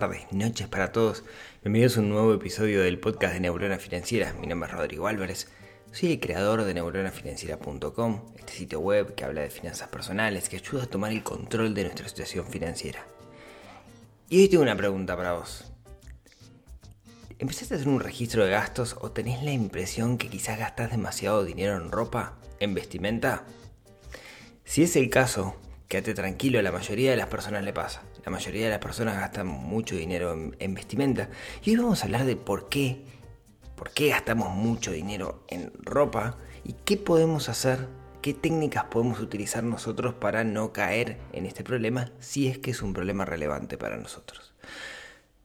Tardes, noches para todos. Bienvenidos a un nuevo episodio del podcast de Neurona Financiera. Mi nombre es Rodrigo Álvarez. Soy el creador de neuronafinanciera.com, este sitio web que habla de finanzas personales, que ayuda a tomar el control de nuestra situación financiera. Y hoy tengo una pregunta para vos. ¿Empezaste a hacer un registro de gastos o tenés la impresión que quizás gastás demasiado dinero en ropa, en vestimenta? Si es el caso, quédate tranquilo, a la mayoría de las personas le pasa. La mayoría de las personas gastan mucho dinero en, en, vestimenta. Y hoy vamos a hablar de por qué, por qué gastamos mucho dinero en ropa y qué podemos hacer, qué técnicas podemos utilizar nosotros para no caer en este problema si es que es un problema relevante para nosotros.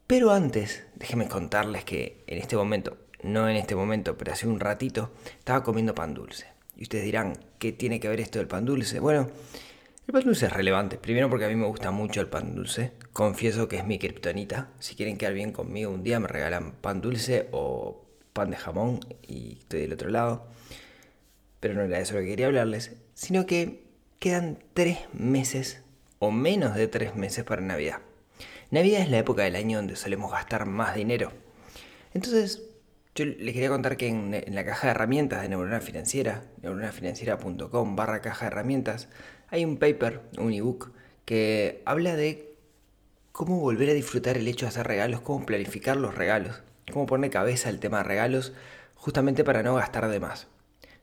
Pero antes, déjenme contarles que en este momento, no en este momento, pero hace un ratito, estaba comiendo pan dulce. Y ustedes dirán, ¿qué tiene que ver esto del pan dulce? Bueno, el pan dulce es relevante. Primero porque a mí me gusta mucho el pan dulce. Confieso que es mi kriptonita. Si quieren quedar bien conmigo un día me regalan pan dulce o pan de jamón y estoy del otro lado. Pero no era eso lo que quería hablarles, sino que quedan tres meses o menos de tres meses para Navidad. Navidad es la época del año donde solemos gastar más dinero. Entonces, yo les quería contar que en, en la caja de herramientas de Neurona Financiera, neuronafinanciera.com barra caja de herramientas, hay un paper, un ebook, que habla de cómo volver a disfrutar el hecho de hacer regalos, cómo planificar los regalos, cómo poner cabeza al tema de regalos, justamente para no gastar de más.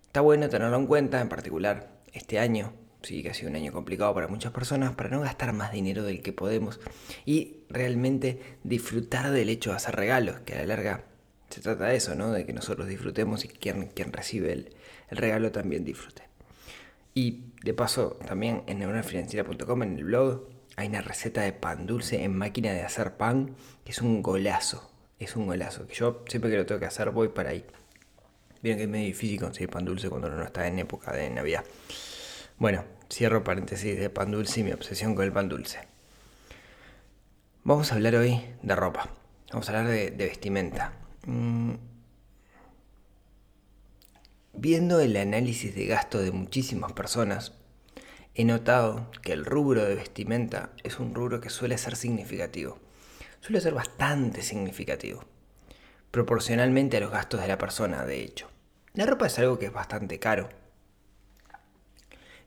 Está bueno tenerlo en cuenta, en particular este año, sí que ha sido un año complicado para muchas personas, para no gastar más dinero del que podemos y realmente disfrutar del hecho de hacer regalos, que a la larga se trata de eso, ¿no? De que nosotros disfrutemos y quien, quien recibe el, el regalo también disfrute. Y de paso, también en neuronafinanciera.com, en el blog, hay una receta de pan dulce en máquina de hacer pan, que es un golazo. Es un golazo. Que yo siempre que lo tengo que hacer voy para ahí. Vieron que es medio difícil conseguir pan dulce cuando uno no está en época de Navidad. Bueno, cierro paréntesis de pan dulce y mi obsesión con el pan dulce. Vamos a hablar hoy de ropa. Vamos a hablar de, vestimenta. Mm. Viendo el análisis de gasto de muchísimas personas, he notado que el rubro de vestimenta es un rubro que suele ser significativo. Suele ser bastante significativo. Proporcionalmente a los gastos de la persona, de hecho. La ropa es algo que es bastante caro.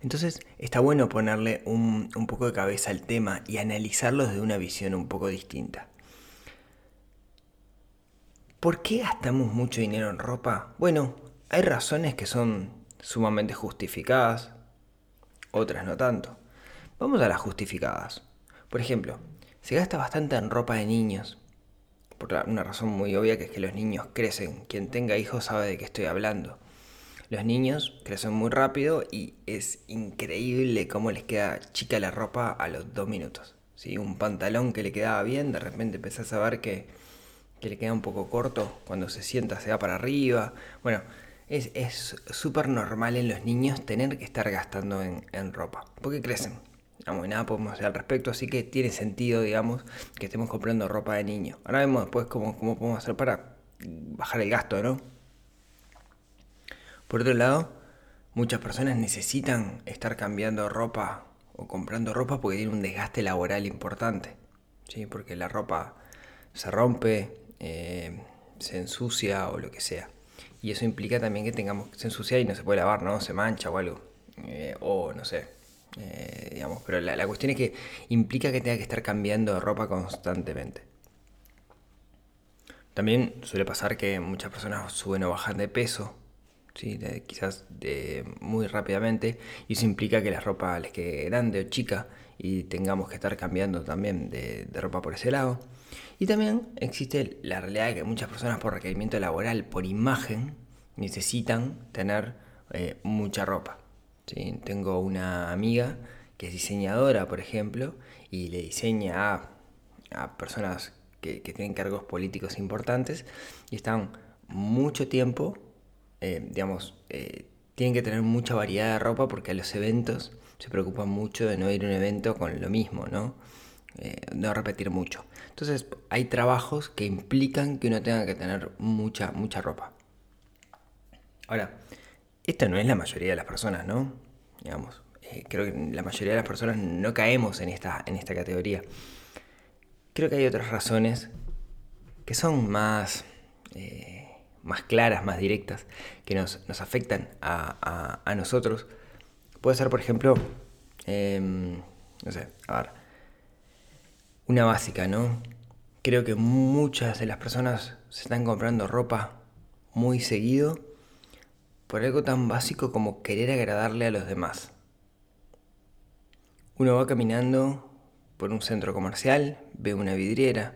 Entonces está bueno ponerle un, un poco de cabeza al tema y analizarlo desde una visión un poco distinta. ¿Por qué gastamos mucho dinero en ropa? Bueno, hay razones que son sumamente justificadas, otras no tanto. Vamos a las justificadas. Por ejemplo, se gasta bastante en ropa de niños. Por una razón muy obvia que es que los niños crecen. Quien tenga hijos sabe de qué estoy hablando. Los niños crecen muy rápido y es increíble cómo les queda chica la ropa a los dos minutos. ¿sí? Un pantalón que le quedaba bien, de repente empezás a ver que, que le queda un poco corto. Cuando se sienta se va para arriba. Bueno, es súper normal en los niños tener que estar gastando en, en ropa, porque crecen. Digamos, y nada podemos hacer al respecto, así que tiene sentido, digamos, que estemos comprando ropa de niño. Ahora vemos después cómo, cómo podemos hacer para bajar el gasto, ¿no? Por otro lado, muchas personas necesitan estar cambiando ropa o comprando ropa porque tiene un desgaste laboral importante, ¿sí? Porque la ropa se rompe, eh, se ensucia o lo que sea. Y eso implica también que tengamos que se ensucia y no se puede lavar, ¿no? Se mancha o algo. Eh, o no sé. Eh, digamos, pero la, la, cuestión es que implica que tenga que estar cambiando de ropa constantemente. También suele pasar que muchas personas suben o bajan de peso, ¿sí? Quizás de, muy rápidamente, y eso implica que la ropa les quede grande o chica y tengamos que estar cambiando también de, de ropa por ese lado. Y también existe la realidad de que muchas personas por requerimiento laboral, por imagen, necesitan tener eh, mucha ropa. ¿sí? Tengo una amiga que es diseñadora, por ejemplo, y le diseña a, personas que, tienen cargos políticos importantes y están mucho tiempo, eh, digamos, eh, tienen que tener mucha variedad de ropa porque a los eventos se preocupan mucho de no ir a un evento con lo mismo, ¿no? no repetir mucho. Entonces hay trabajos que implican que uno tenga que tener mucha, mucha ropa. Ahora, esta no es la mayoría de las personas, ¿no? Digamos, eh, creo que la mayoría de las personas no caemos en esta, en esta categoría. Creo que hay otras razones que son más, eh, más claras, más directas, que nos, afectan a, nosotros. Puede ser, por ejemplo, em, no sé, a ver, una básica, ¿no? Creo que muchas de las personas se están comprando ropa muy seguido por algo tan básico como querer agradarle a los demás. Uno va caminando por un centro comercial, ve una vidriera,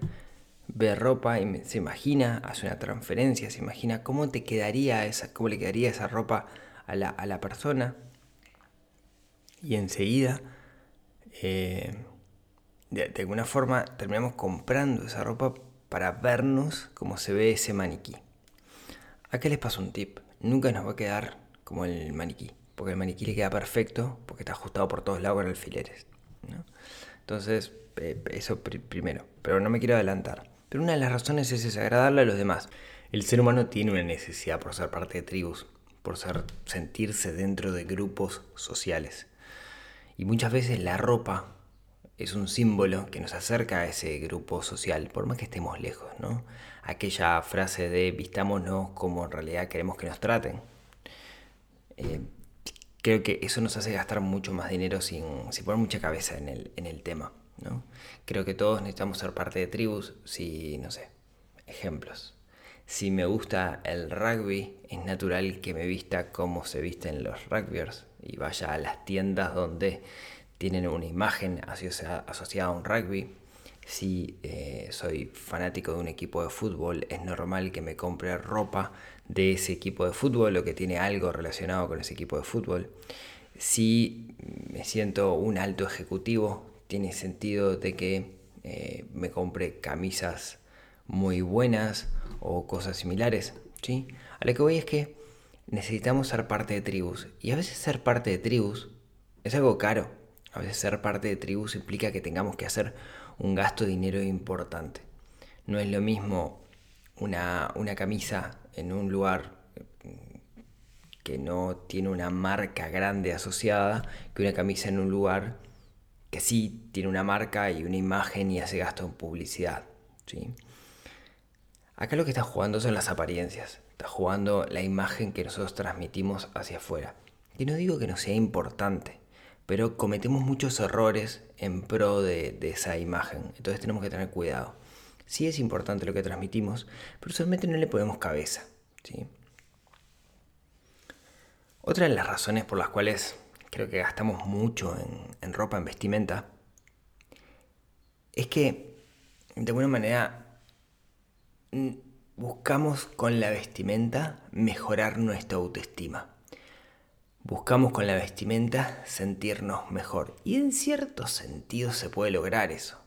ve ropa y se imagina, hace una transferencia, se imagina cómo te quedaría esa, cómo le quedaría esa ropa a la, persona. Y enseguida, eh, de, alguna forma, terminamos comprando esa ropa para vernos como se ve ese maniquí. Acá les paso un tip nunca nos va a quedar como el maniquí, porque el maniquí le queda perfecto porque está ajustado por todos lados con alfileres. Entonces, eso primero, pero no me quiero adelantar. Pero una de las razones es desagradarle a los demás. El ser humano tiene una necesidad por ser parte de tribus, por sentirse dentro de grupos sociales. Y muchas veces la ropa es un símbolo que nos acerca a ese grupo social, por más que estemos lejos, ¿no? Aquella frase de vistámonos como en realidad queremos que nos traten. Eh, creo que eso nos hace gastar mucho más dinero sin, poner mucha cabeza en el, en el tema, ¿no? Creo que todos necesitamos ser parte de tribus, si, no sé, ejemplos. Si me gusta el rugby, es natural que me vista como se visten los rugbyers y vaya a las tiendas donde tienen una imagen asociada, a un rugby. Si eh, soy fanático de un equipo de fútbol, es normal que me compre ropa de ese equipo de fútbol o que tiene algo relacionado con ese equipo de fútbol. Si me siento un alto ejecutivo, tiene sentido de que eh, me compre camisas muy buenas o cosas similares. ¿sí? A lo que voy es que necesitamos ser parte de tribus. Y a veces ser parte de tribus es algo caro. A veces ser parte de tribus implica que tengamos que hacer un gasto de dinero importante. No es lo mismo una, camisa en un lugar que no tiene una marca grande asociada que una camisa en un lugar que sí tiene una marca y una imagen y hace gasto en publicidad. ¿sí? Acá lo que está jugando son las apariencias, está jugando la imagen que nosotros transmitimos hacia afuera. Y no digo que no sea importante, pero cometemos muchos errores en pro de, esa imagen. Entonces tenemos que tener cuidado. Sí es importante lo que transmitimos, pero solamente no le ponemos cabeza. ¿sí? Otra de las razones por las cuales creo que gastamos mucho en, en ropa, en vestimenta, es que de alguna manera buscamos con la vestimenta mejorar nuestra autoestima. Buscamos con la vestimenta sentirnos mejor. Y en cierto sentido se puede lograr eso.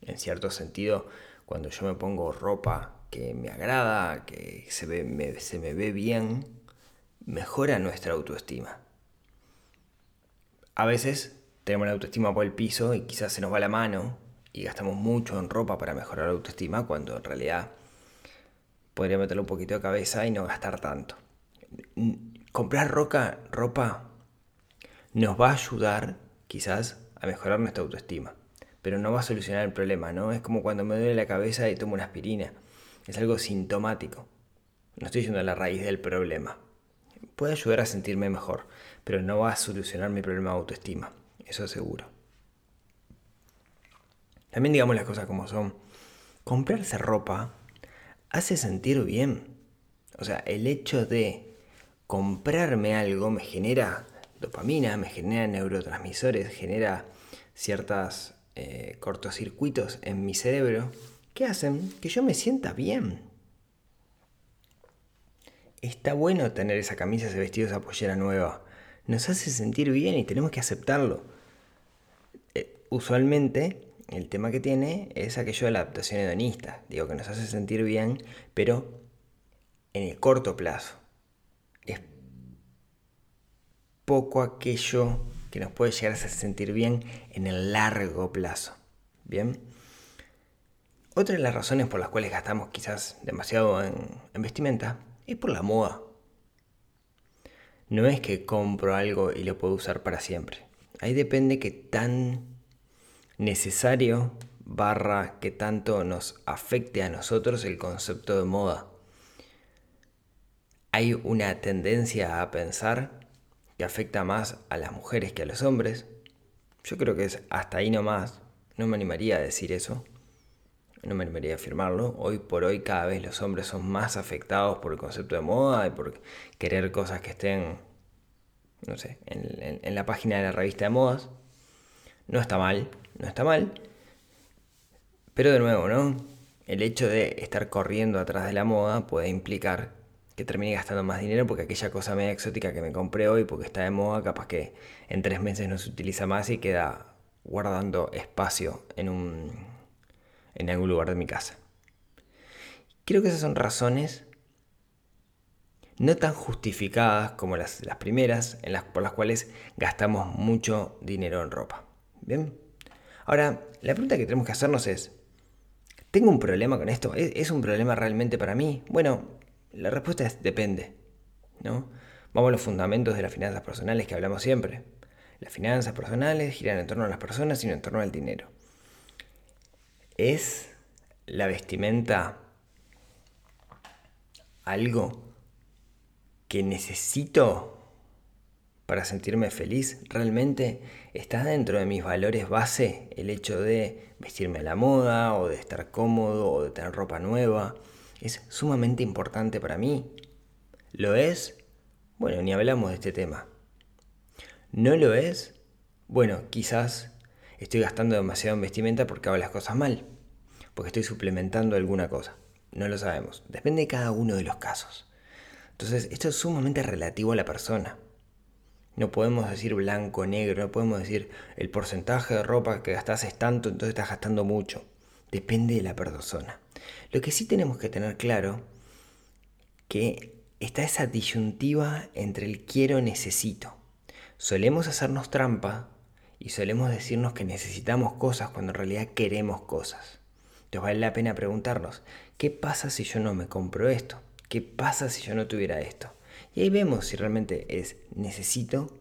En cierto sentido, cuando yo me pongo ropa que me agrada, que se, me, se me ve bien, mejora nuestra autoestima. A veces tenemos la autoestima por el piso y quizás se nos va la mano y gastamos mucho en ropa para mejorar la autoestima cuando en realidad podría meterle un poquito de cabeza y no gastar tanto comprar roca, ropa nos va a ayudar quizás a mejorar nuestra autoestima, pero no va a solucionar el problema, ¿no? Es como cuando me duele la cabeza y tomo una aspirina. Es algo sintomático. No estoy yendo a la raíz del problema. Puede ayudar a sentirme mejor, pero no va a solucionar mi problema de autoestima, eso seguro. También digamos las cosas como son. Comprarse ropa hace sentir bien. O sea, el hecho de comprarme algo me genera dopamina, me genera neurotransmisores, genera ciertos eh, cortocircuitos en mi cerebro que hacen que yo me sienta bien. está bueno tener esa camisa, ese vestido, esa pollera nueva. Nos hace sentir bien y tenemos que aceptarlo. Eh, usualmente el tema que tiene es aquello de la adaptación hedonista. Digo que nos hace sentir bien, pero en el corto plazo. Es poco aquello que nos puede llegar a hacer sentir bien en el largo plazo. Bien. Otra de las razones por las cuales gastamos quizás demasiado en, en vestimenta es por la moda. No es que compro algo y lo puedo usar para siempre. Ahí depende qué tan necesario barra que tanto nos afecte a nosotros el concepto de moda. Hay una tendencia a pensar que afecta más a las mujeres que a los hombres. Yo creo que es hasta ahí nomás. No me animaría a decir eso no me animaría a afirmarlo. Hoy por hoy cada vez los hombres son más afectados por el concepto de moda y por querer cosas que estén, no sé, en, la página de la revista de modas. No está mal, no está mal. Pero de nuevo, ¿no? El hecho de estar corriendo atrás de la moda puede implicar que termine gastando más dinero porque aquella cosa media exótica que me compré hoy porque está de moda, capaz que en tres meses no se utiliza más y queda guardando espacio en un, en algún lugar de mi casa. Creo que esas son razones no tan justificadas como las, las primeras, en las, por las cuales gastamos mucho dinero en ropa. Bien. Ahora, la pregunta que tenemos que hacernos es, ¿tengo un problema con esto? ¿Es, un problema realmente para mí? Bueno, la respuesta es depende. ¿no? Vamos a los fundamentos de las finanzas personales que hablamos siempre. Las finanzas personales giran en torno a las personas y no en torno al dinero. ¿Es la vestimenta algo que necesito para sentirme feliz? ¿Realmente está dentro de mis valores base el hecho de vestirme a la moda o de estar cómodo o de tener ropa nueva? ¿Es sumamente importante para mí? ¿Lo es? Bueno, ni hablamos de este tema. ¿No lo es? Bueno, quizás estoy gastando demasiado en vestimenta porque hago las cosas mal, porque estoy suplementando alguna cosa. No lo sabemos. Depende de cada uno de los casos. Entonces, esto es sumamente relativo a la persona. No podemos decir blanco, negro, no podemos decir el porcentaje de ropa que gastas es tanto, entonces estás gastando mucho. Depende de la persona. Lo que sí tenemos que tener claro que está esa disyuntiva entre el quiero necesito. Solemos hacernos trampa y solemos decirnos que necesitamos cosas cuando en realidad queremos cosas. Entonces vale la pena preguntarnos, ¿qué pasa si yo no me compro esto? ¿Qué pasa si yo no tuviera esto? Y ahí vemos si realmente es necesito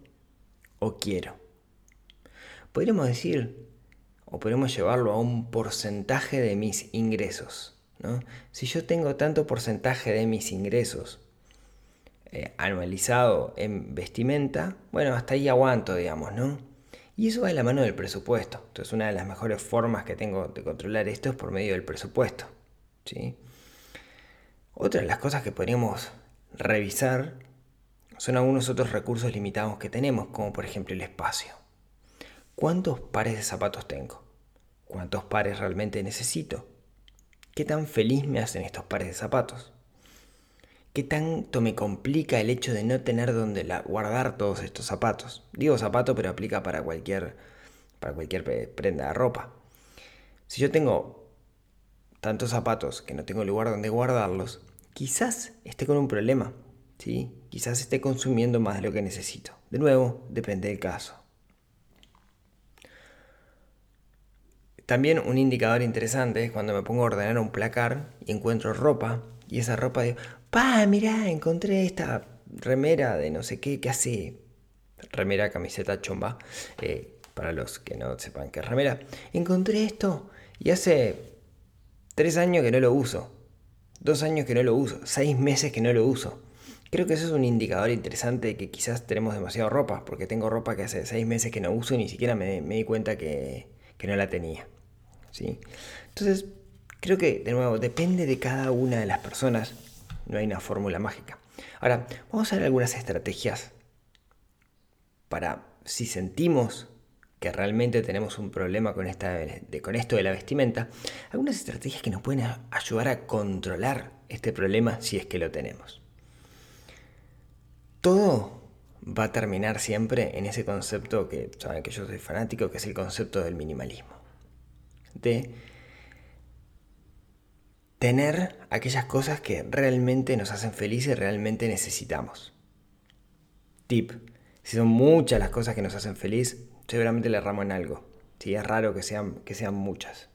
o quiero. Podríamos decir, o podemos llevarlo a un porcentaje de mis ingresos. ¿no? Si yo tengo tanto porcentaje de mis ingresos eh, anualizado en vestimenta, bueno, hasta ahí aguanto, digamos, ¿no? Y eso va de la mano del presupuesto. Entonces una de las mejores formas que tengo de controlar esto es por medio del presupuesto. ¿sí? Otra de las cosas que podríamos revisar son algunos otros recursos limitados que tenemos, como por ejemplo el espacio. ¿Cuántos pares de zapatos tengo? ¿Cuántos pares realmente necesito? ¿Qué tan feliz me hacen estos pares de zapatos? ¿Qué tanto me complica el hecho de no tener donde guardar todos estos zapatos? Digo zapato, pero aplica para cualquier, para cualquier prenda de ropa. Si yo tengo tantos zapatos que no tengo lugar donde guardarlos, quizás esté con un problema. ¿sí? Quizás esté consumiendo más de lo que necesito. De nuevo, depende del caso. También un indicador interesante es cuando me pongo a ordenar un placar y encuentro ropa y esa ropa digo, pa, mirá, encontré esta remera de no sé qué, que hace remera, camiseta, chomba, eh, para los que no sepan qué es remera. Encontré esto y hace tres años que no lo uso, dos años que no lo uso, seis meses que no lo uso. Creo que eso es un indicador interesante de que quizás tenemos demasiada ropa, porque tengo ropa que hace seis meses que no uso y ni siquiera me, di cuenta que, que, no la tenía. Entonces, creo que, de nuevo, depende de cada una de las personas no hay una fórmula mágica. Ahora, vamos a ver algunas estrategias para si sentimos que realmente tenemos un problema con, esta, con esto de la vestimenta, algunas estrategias que nos pueden ayudar a controlar este problema si es que lo tenemos. todo va a terminar siempre en ese concepto que saben que yo soy fanático, que es el concepto del minimalismo. De tener aquellas cosas que realmente nos hacen felices y realmente necesitamos. Tip, si son muchas las cosas que nos hacen feliz, seguramente le erramos en algo. Si es raro que sean, que sean muchas.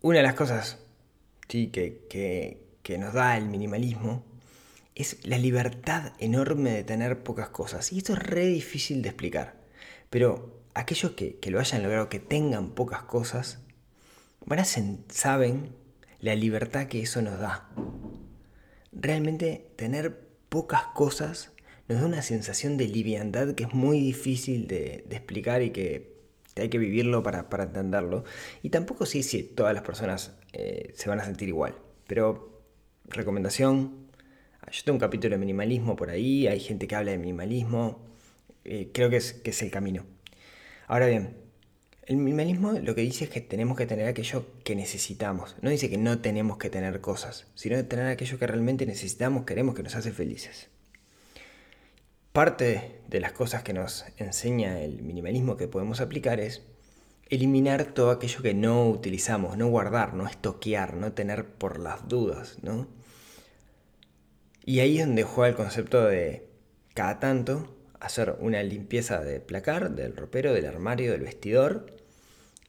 Una de las cosas sí, que, que nos da el minimalismo es la libertad enorme de tener pocas cosas. Y esto es re difícil de explicar. Pero aquellos que, lo hayan logrado, que tengan pocas cosas, van a saben la libertad que eso nos da. Realmente tener pocas cosas nos da una sensación de liviandad que es muy difícil de, explicar y que hay que vivirlo para, entenderlo. Y tampoco sé si todas las personas eh, se van a sentir igual. Pero recomendación, yo tengo un capítulo de minimalismo por ahí, hay gente que habla de minimalismo, eh, creo que es, que es el camino. Ahora bien, el minimalismo lo que dice es que tenemos que tener aquello que necesitamos. No dice que no tenemos que tener cosas, sino tener aquello que realmente necesitamos, queremos, que nos hace felices. Parte de las cosas que nos enseña el minimalismo que podemos aplicar es eliminar todo aquello que no utilizamos, no guardar, no estoquear, no tener por las dudas, ¿no? Y ahí es donde juega el concepto de cada tanto hacer una limpieza de placar, del ropero, del armario, del vestidor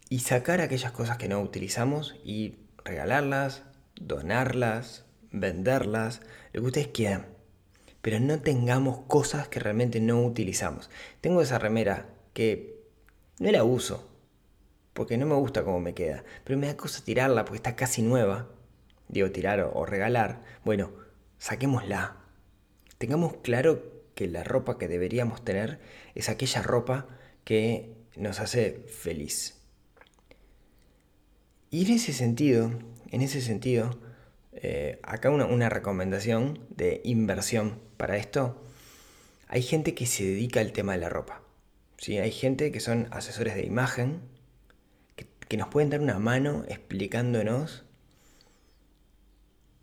y sacar aquellas cosas que no utilizamos y regalarlas, donarlas, venderlas, lo que ustedes quieran. Pero no tengamos cosas que realmente no utilizamos. Tengo esa remera que no la uso porque no me gusta cómo me queda, pero me da cosa tirarla porque está casi nueva. Digo, tirar o, o regalar. Bueno, saquémosla. Tengamos claro que la ropa que deberíamos tener es aquella ropa que nos hace feliz. Y en ese sentido, en ese sentido, eh, acá una, recomendación de inversión para esto. Hay gente que se dedica al tema de la ropa. ¿sí? Hay gente que son asesores de imagen, que, que nos pueden dar una mano explicándonos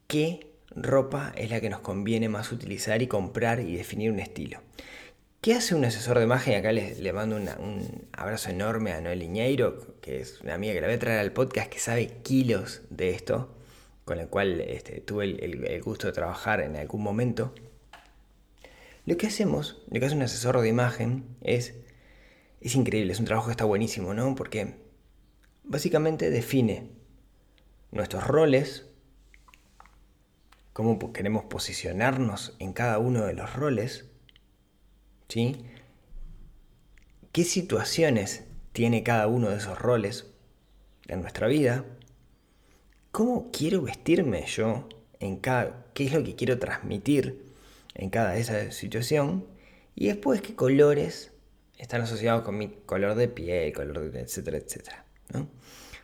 qué ropa es la que nos conviene más utilizar y comprar y definir un estilo. ¿Qué hace un asesor de imagen? Acá le, mando un abrazo enorme a Noel Iñeiro, que es una amiga que la voy a traer al podcast, que sabe kilos de esto, con la cual este, tuve el, gusto de trabajar en algún momento. Lo que hacemos, lo que hace un asesor de imagen es, es increíble, es un trabajo que está buenísimo, ¿no? Porque básicamente define nuestros roles, cómo queremos posicionarnos en cada uno de los roles, ¿sí? ¿Qué situaciones tiene cada uno de esos roles en nuestra vida? ¿Cómo quiero vestirme yo en cada, qué es lo que quiero transmitir en cada esa situación? Y después qué colores están asociados con mi color de piel, color etcétera, etcétera.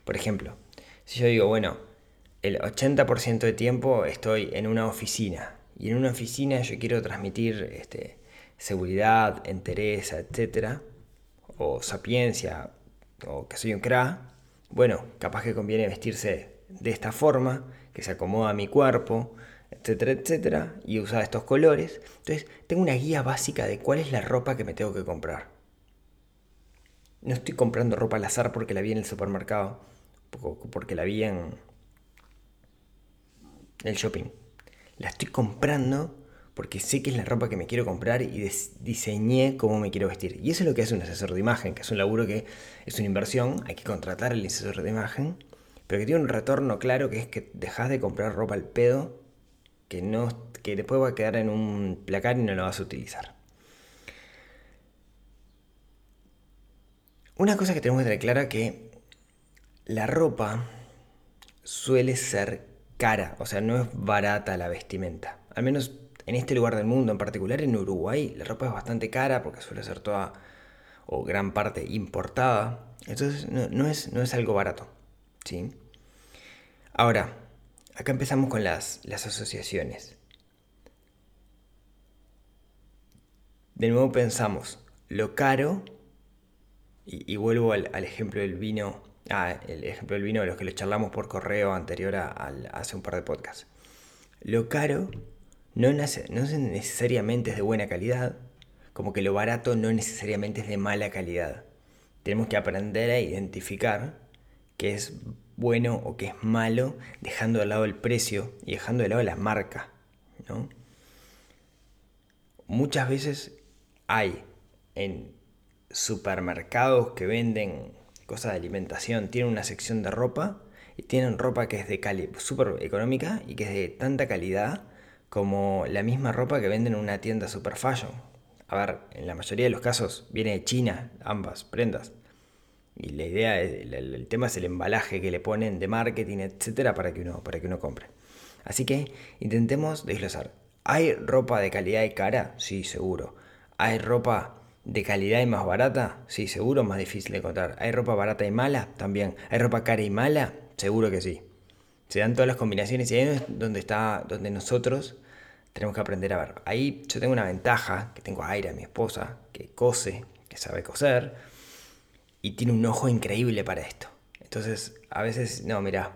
Por ejemplo, si yo digo, bueno, el 80% de tiempo estoy en una oficina. Y en una oficina yo quiero transmitir este, seguridad, entereza, etc. O sapiencia, o que soy un cra. Bueno, capaz que conviene vestirse de esta forma, que se acomoda a mi cuerpo, etcétera, etcétera, y usar estos colores. Entonces, tengo una guía básica de cuál es la ropa que me tengo que comprar. No estoy comprando ropa al azar porque la vi en el supermercado, porque la vi en, el shopping. La estoy comprando porque sé que es la ropa que me quiero comprar y diseñé cómo me quiero vestir. Y eso es lo que hace un asesor de imagen, que es un laburo que es una inversión, hay que contratar al asesor de imagen, pero que tiene un retorno claro que es que dejas de comprar ropa al pedo que, no, que después va a quedar en un placar y no lo vas a utilizar. Una cosa que tenemos que tener clara que la ropa suele ser cara, o sea, no es barata la vestimenta. Al menos en este lugar del mundo, en particular en Uruguay, la ropa es bastante cara porque suele ser toda o gran parte importada. Entonces no, es, no es, algo barato. ¿sí? Ahora, acá empezamos con las, las asociaciones. De nuevo pensamos, lo caro, y, vuelvo al, al ejemplo del vino Ah, el ejemplo del vino de los que le charlamos por correo anterior a, hace un par de podcasts. Lo caro no, no necesariamente es de buena calidad, como que lo barato no necesariamente es de mala calidad. Tenemos que aprender a identificar qué es bueno o qué es malo, dejando de lado el precio y dejando de lado la marca. Muchas veces hay en supermercados que venden cosas de alimentación, tienen una sección de ropa y tienen ropa que es de súper económica y que es de tanta calidad como la misma ropa que venden en una tienda super fashion. A ver, en la mayoría de los casos viene de China, ambas prendas. Y la idea, el, el, tema es el embalaje que le ponen de marketing, etcétera, para que uno, para que uno compre. Así que intentemos desglosar. ¿Hay ropa de calidad y cara? Sí, seguro. ¿Hay ropa de calidad y más barata? Sí, seguro, más difícil de encontrar. ¿Hay ropa barata y mala? También. ¿Hay ropa cara y mala? Seguro que sí. Se dan todas las combinaciones y ahí es donde está, donde nosotros tenemos que aprender a ver. Ahí yo tengo una ventaja, que tengo a mi esposa, que cose, que sabe coser y tiene un ojo increíble para esto. Entonces, a veces, no, mira,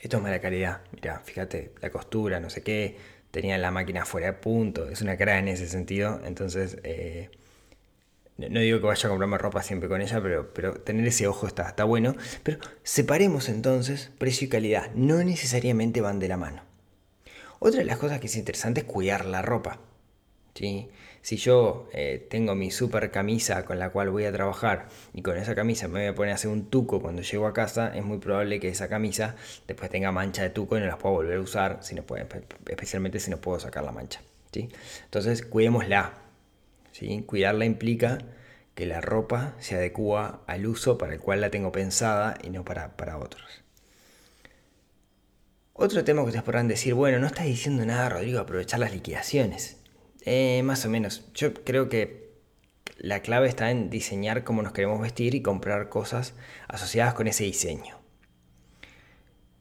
esto es mala calidad. Mira, fíjate, la costura, no sé qué, tenía la máquina fuera de punto. Es una cara en ese sentido. Entonces, eh, no digo que vaya a comprarme ropa siempre con ella, pero, pero tener ese ojo está, está bueno. Pero separemos entonces precio y calidad. No necesariamente van de la mano. Otra de las cosas que es interesante es cuidar la ropa. ¿Sí? Si yo eh, tengo mi super camisa con la cual voy a trabajar y con esa camisa me voy a poner a hacer un tuco cuando llego a casa, es muy probable que esa camisa después tenga mancha de tuco y no la pueda volver a usar, si no especialmente si no puedo sacar la mancha. ¿sí? Entonces, cuidémosla. ¿sí? Cuidarla implica que la ropa se adecua al uso para el cual la tengo pensada y no para, para otros. Otro tema que ustedes podrán decir, bueno, no estás diciendo nada, Rodrigo, aprovechar las liquidaciones. Eh, más o menos. Yo creo que la clave está en diseñar cómo nos queremos vestir y comprar cosas asociadas con ese diseño.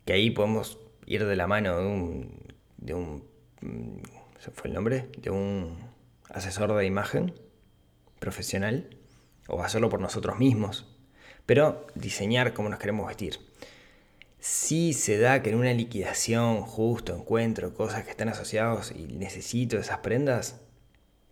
Que ahí podemos ir de la mano de un, de un mm, ¿se fue el nombre? De un asesor de imagen profesional o hacerlo por nosotros mismos. Pero diseñar cómo nos queremos vestir. Si se da que en una liquidación justo encuentro cosas que están asociadas y necesito esas prendas,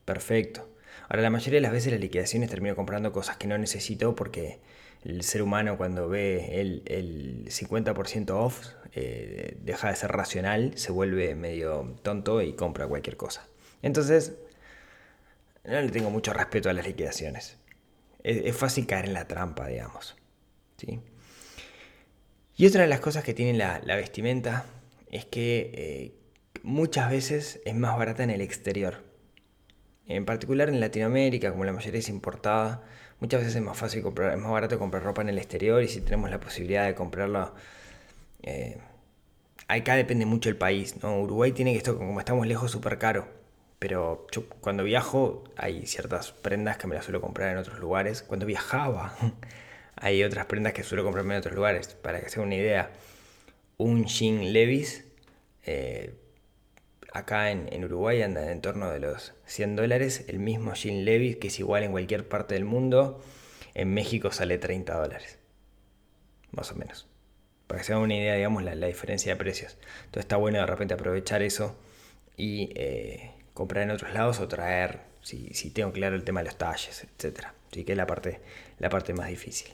perfecto. Ahora, la mayoría de las veces las liquidaciones termino comprando cosas que no necesito porque el ser humano cuando ve el, 50% off eh, deja de ser racional, se vuelve medio tonto y compra cualquier cosa. Entonces, no le tengo mucho respeto a las liquidaciones. Es, es fácil caer en la trampa, digamos. ¿sí? Y otra de las cosas que tiene la, vestimenta es que eh, muchas veces es más barata en el exterior. En particular en Latinoamérica, como la mayoría es importada, muchas veces es más fácil comprar, es más barato comprar ropa en el exterior y si tenemos la posibilidad de comprarla, eh, acá depende mucho el país. Uruguay tiene que esto, como estamos lejos, súper caro. Pero yo cuando viajo hay ciertas prendas que me las suelo comprar en otros lugares. Cuando viajaba hay otras prendas que suelo comprarme en otros lugares. Para que sea una idea, un jean Levis eh, acá en, Uruguay anda en torno de los 100 dólares. El mismo jean Levis, que es igual en cualquier parte del mundo, en México sale 30 dólares. Más o menos. Para que se haga una idea, digamos, la, diferencia de precios. Entonces está bueno de repente aprovechar eso y eh, comprar en otros lados o traer, si, si, tengo claro el tema de los talles, etc. Así que es la parte, la parte más difícil.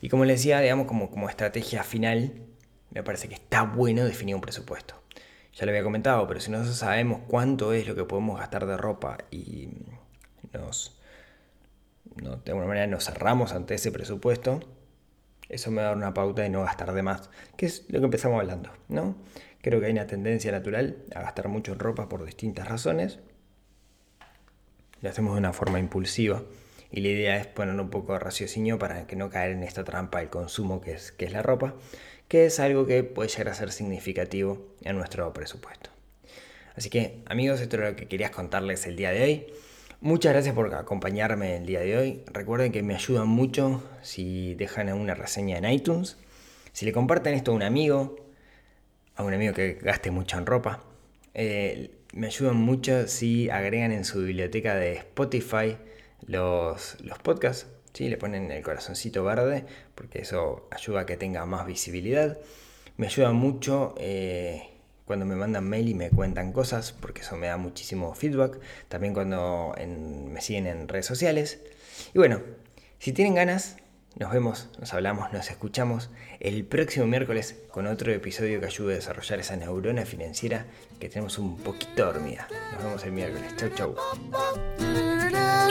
Y como les decía, digamos, como, como estrategia final, me parece que está bueno definir un presupuesto. Ya lo había comentado, pero si nosotros sabemos cuánto es lo que podemos gastar de ropa y nos, no, de alguna manera nos cerramos ante ese presupuesto, eso me va a dar una pauta de no gastar de más, que es lo que empezamos hablando, ¿no? Creo que hay una tendencia natural a gastar mucho en ropa por distintas razones. Lo hacemos de una forma impulsiva y la idea es poner un poco de raciocinio para que no caer en esta trampa del consumo que es, que es la ropa, que es algo que puede llegar a ser significativo en nuestro presupuesto. Así que amigos, esto es lo que quería contarles el día de hoy. Muchas gracias por acompañarme el día de hoy. Recuerden que me ayudan mucho si dejan una reseña en iTunes, si le comparten esto a un amigo, a un amigo que gaste mucho en ropa. Eh, me ayudan mucho si agregan en su biblioteca de Spotify los, los podcasts, ¿sí? le ponen el corazoncito verde porque eso ayuda a que tenga más visibilidad. Me ayuda mucho eh, cuando me mandan mail y me cuentan cosas, porque eso me da muchísimo feedback. También cuando me siguen en redes sociales. Y bueno, si tienen ganas, nos vemos, nos hablamos, nos escuchamos el próximo miércoles con otro episodio que ayude a desarrollar esa neurona financiera que tenemos un poquito dormida. Nos vemos el miércoles. Chau, chau.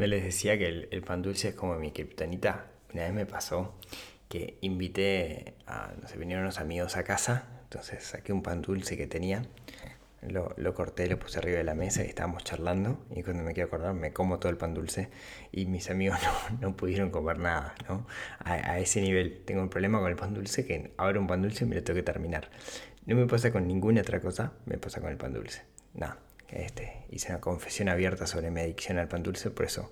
Cuando les decía que el, pan dulce es como mi kriptonita, una vez me pasó que invité a, no vinieron unos amigos a casa, entonces saqué un pan dulce que tenía lo, corté, lo puse arriba de la mesa y estábamos charlando. Y cuando me quiero acordar, me como todo el pan dulce. Y mis amigos no, no pudieron comer nada, ¿no? A, a, ese nivel. Tengo un problema con el pan dulce que abro un pan dulce me lo tengo que terminar. No me pasa con ninguna otra cosa, me pasa con el pan dulce. Nada. Este, hice una confesión abierta sobre mi adicción al pan dulce, por eso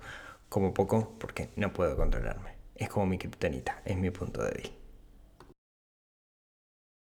como poco, porque no puedo controlarme. Es como mi kriptonita, es mi punto débil.